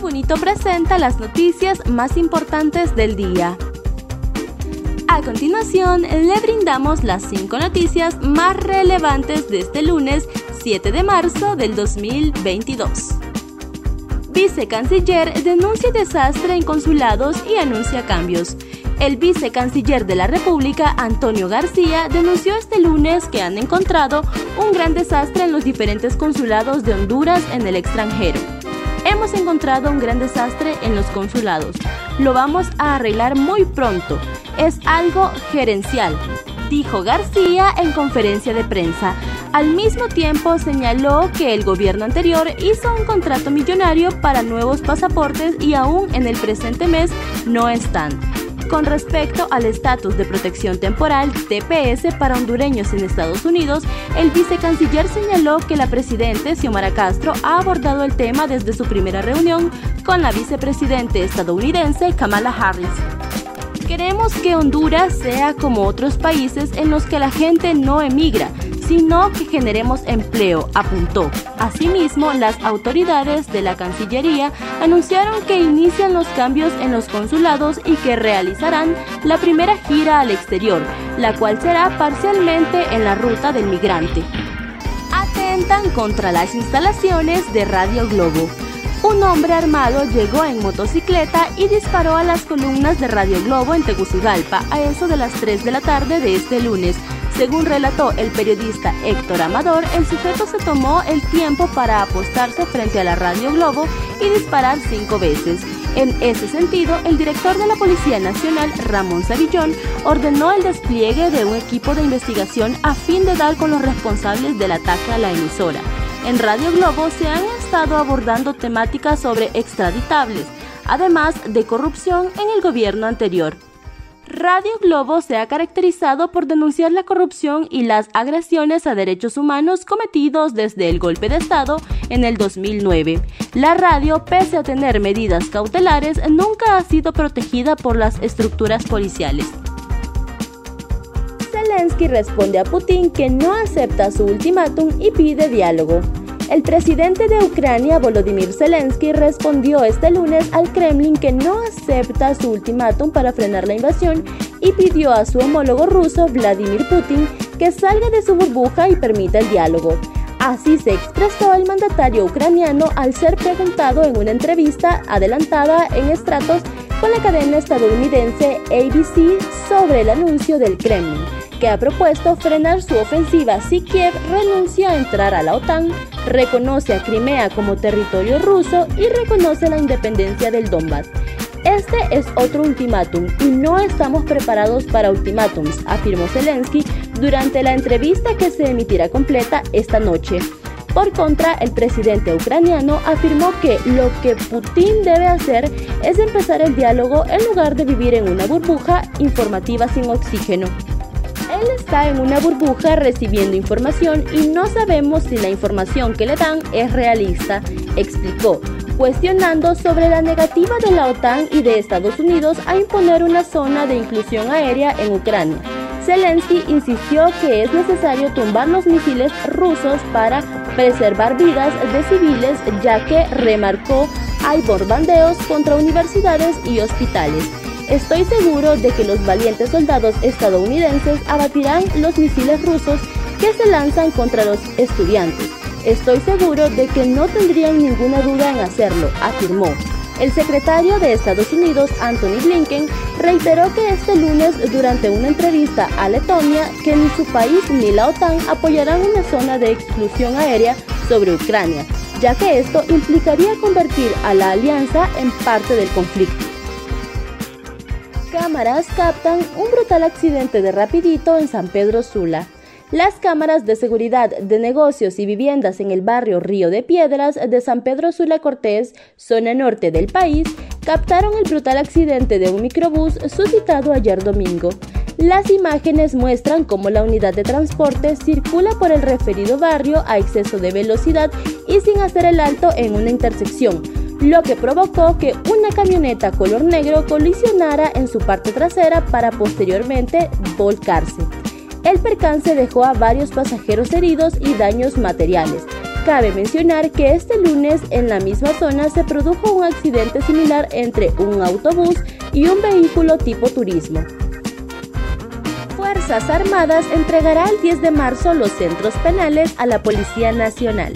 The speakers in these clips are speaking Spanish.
Bonito presenta las noticias más importantes del día. A continuación, le brindamos las cinco noticias más relevantes de este lunes 7 de marzo del 2022. Vicecanciller denuncia desastre en consulados y anuncia cambios. El vicecanciller de la República, Antonio García, denunció este lunes que han encontrado un gran desastre en los diferentes consulados de Honduras en el extranjero. Hemos encontrado un gran desastre en los consulados. Lo vamos a arreglar muy pronto. Es algo gerencial, dijo García en conferencia de prensa. Al mismo tiempo señaló que el gobierno anterior hizo un contrato millonario para nuevos pasaportes y aún en el presente mes no están. Con respecto al estatus de protección temporal TPS para hondureños en Estados Unidos, el vicecanciller señaló que la presidenta Xiomara Castro ha abordado el tema desde su primera reunión con la vicepresidente estadounidense Kamala Harris. Queremos que Honduras sea como otros países en los que la gente no emigra, sino que generemos empleo, apuntó. Asimismo, las autoridades de la Cancillería anunciaron que inician los cambios en los consulados y que realizarán la primera gira al exterior, la cual será parcialmente en la ruta del migrante. Atentan contra las instalaciones de Radio Globo. Un hombre armado llegó en motocicleta y disparó a las columnas de Radio Globo en Tegucigalpa a eso de las 3 de la tarde de este lunes, según relató el periodista Héctor Amador, el sujeto se tomó el tiempo para apostarse frente a la Radio Globo y disparar cinco veces. En ese sentido, el director de la Policía Nacional, Ramón Savillón, ordenó el despliegue de un equipo de investigación a fin de dar con los responsables del ataque a la emisora. En Radio Globo se han estado abordando temáticas sobre extraditables, además de corrupción en el gobierno anterior. Radio Globo se ha caracterizado por denunciar la corrupción y las agresiones a derechos humanos cometidos desde el golpe de Estado en el 2009. La radio, pese a tener medidas cautelares, nunca ha sido protegida por las estructuras policiales. Zelensky responde a Putin que no acepta su ultimátum y pide diálogo. El presidente de Ucrania, Volodymyr Zelensky, respondió este lunes al Kremlin que no acepta su ultimátum para frenar la invasión y pidió a su homólogo ruso, Vladimir Putin, que salga de su burbuja y permita el diálogo. Así se expresó el mandatario ucraniano al ser preguntado en una entrevista adelantada en estratos con la cadena estadounidense ABC sobre el anuncio del Kremlin que ha propuesto frenar su ofensiva si Kiev renuncia a entrar a la OTAN, reconoce a Crimea como territorio ruso y reconoce la independencia del Donbass. Este es otro ultimátum y no estamos preparados para ultimátums, afirmó Zelensky durante la entrevista que se emitirá completa esta noche. Por contra, el presidente ucraniano afirmó que lo que Putin debe hacer es empezar el diálogo en lugar de vivir en una burbuja informativa sin oxígeno. Él está en una burbuja recibiendo información y no sabemos si la información que le dan es realista, explicó, cuestionando sobre la negativa de la OTAN y de Estados Unidos a imponer una zona de inclusión aérea en Ucrania. Zelensky insistió que es necesario tumbar los misiles rusos para preservar vidas de civiles, ya que remarcó hay bombardeos contra universidades y hospitales. Estoy seguro de que los valientes soldados estadounidenses abatirán los misiles rusos que se lanzan contra los estudiantes. Estoy seguro de que no tendrían ninguna duda en hacerlo, afirmó. El secretario de Estados Unidos, Anthony Blinken, reiteró que este lunes, durante una entrevista a Letonia, que ni su país ni la OTAN apoyarán una zona de exclusión aérea sobre Ucrania, ya que esto implicaría convertir a la alianza en parte del conflicto cámaras captan un brutal accidente de rapidito en San Pedro Sula. Las cámaras de seguridad de negocios y viviendas en el barrio Río de Piedras de San Pedro Sula Cortés, zona norte del país, captaron el brutal accidente de un microbús suscitado ayer domingo. Las imágenes muestran cómo la unidad de transporte circula por el referido barrio a exceso de velocidad y sin hacer el alto en una intersección, lo que provocó que una camioneta color negro colisionara en su parte trasera para posteriormente volcarse. El percance dejó a varios pasajeros heridos y daños materiales. Cabe mencionar que este lunes en la misma zona se produjo un accidente similar entre un autobús y un vehículo tipo turismo. Fuerzas Armadas entregará el 10 de marzo los centros penales a la Policía Nacional.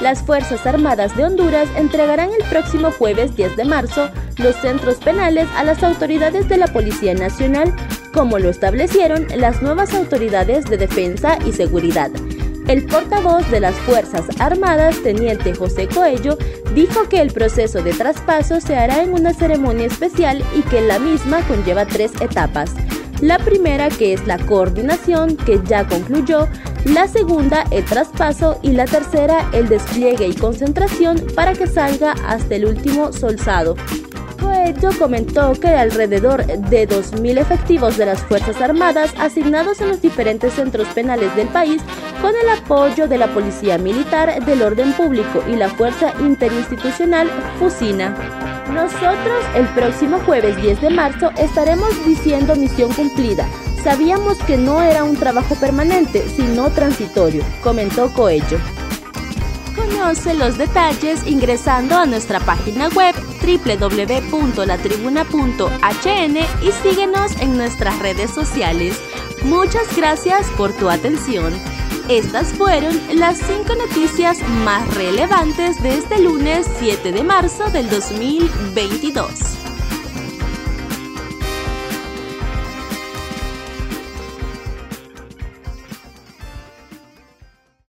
Las Fuerzas Armadas de Honduras entregarán el próximo jueves 10 de marzo los centros penales a las autoridades de la Policía Nacional, como lo establecieron las nuevas autoridades de defensa y seguridad. El portavoz de las Fuerzas Armadas, Teniente José Coello, dijo que el proceso de traspaso se hará en una ceremonia especial y que la misma conlleva tres etapas. La primera, que es la coordinación, que ya concluyó, la segunda, el traspaso y la tercera, el despliegue y concentración para que salga hasta el último solzado. Coelho comentó que alrededor de 2.000 efectivos de las Fuerzas Armadas asignados en los diferentes centros penales del país con el apoyo de la Policía Militar, del Orden Público y la Fuerza Interinstitucional FUSINA. Nosotros el próximo jueves 10 de marzo estaremos diciendo misión cumplida Sabíamos que no era un trabajo permanente, sino transitorio, comentó Coello. Conoce los detalles ingresando a nuestra página web www.latribuna.hn y síguenos en nuestras redes sociales. Muchas gracias por tu atención. Estas fueron las cinco noticias más relevantes de este lunes 7 de marzo del 2022.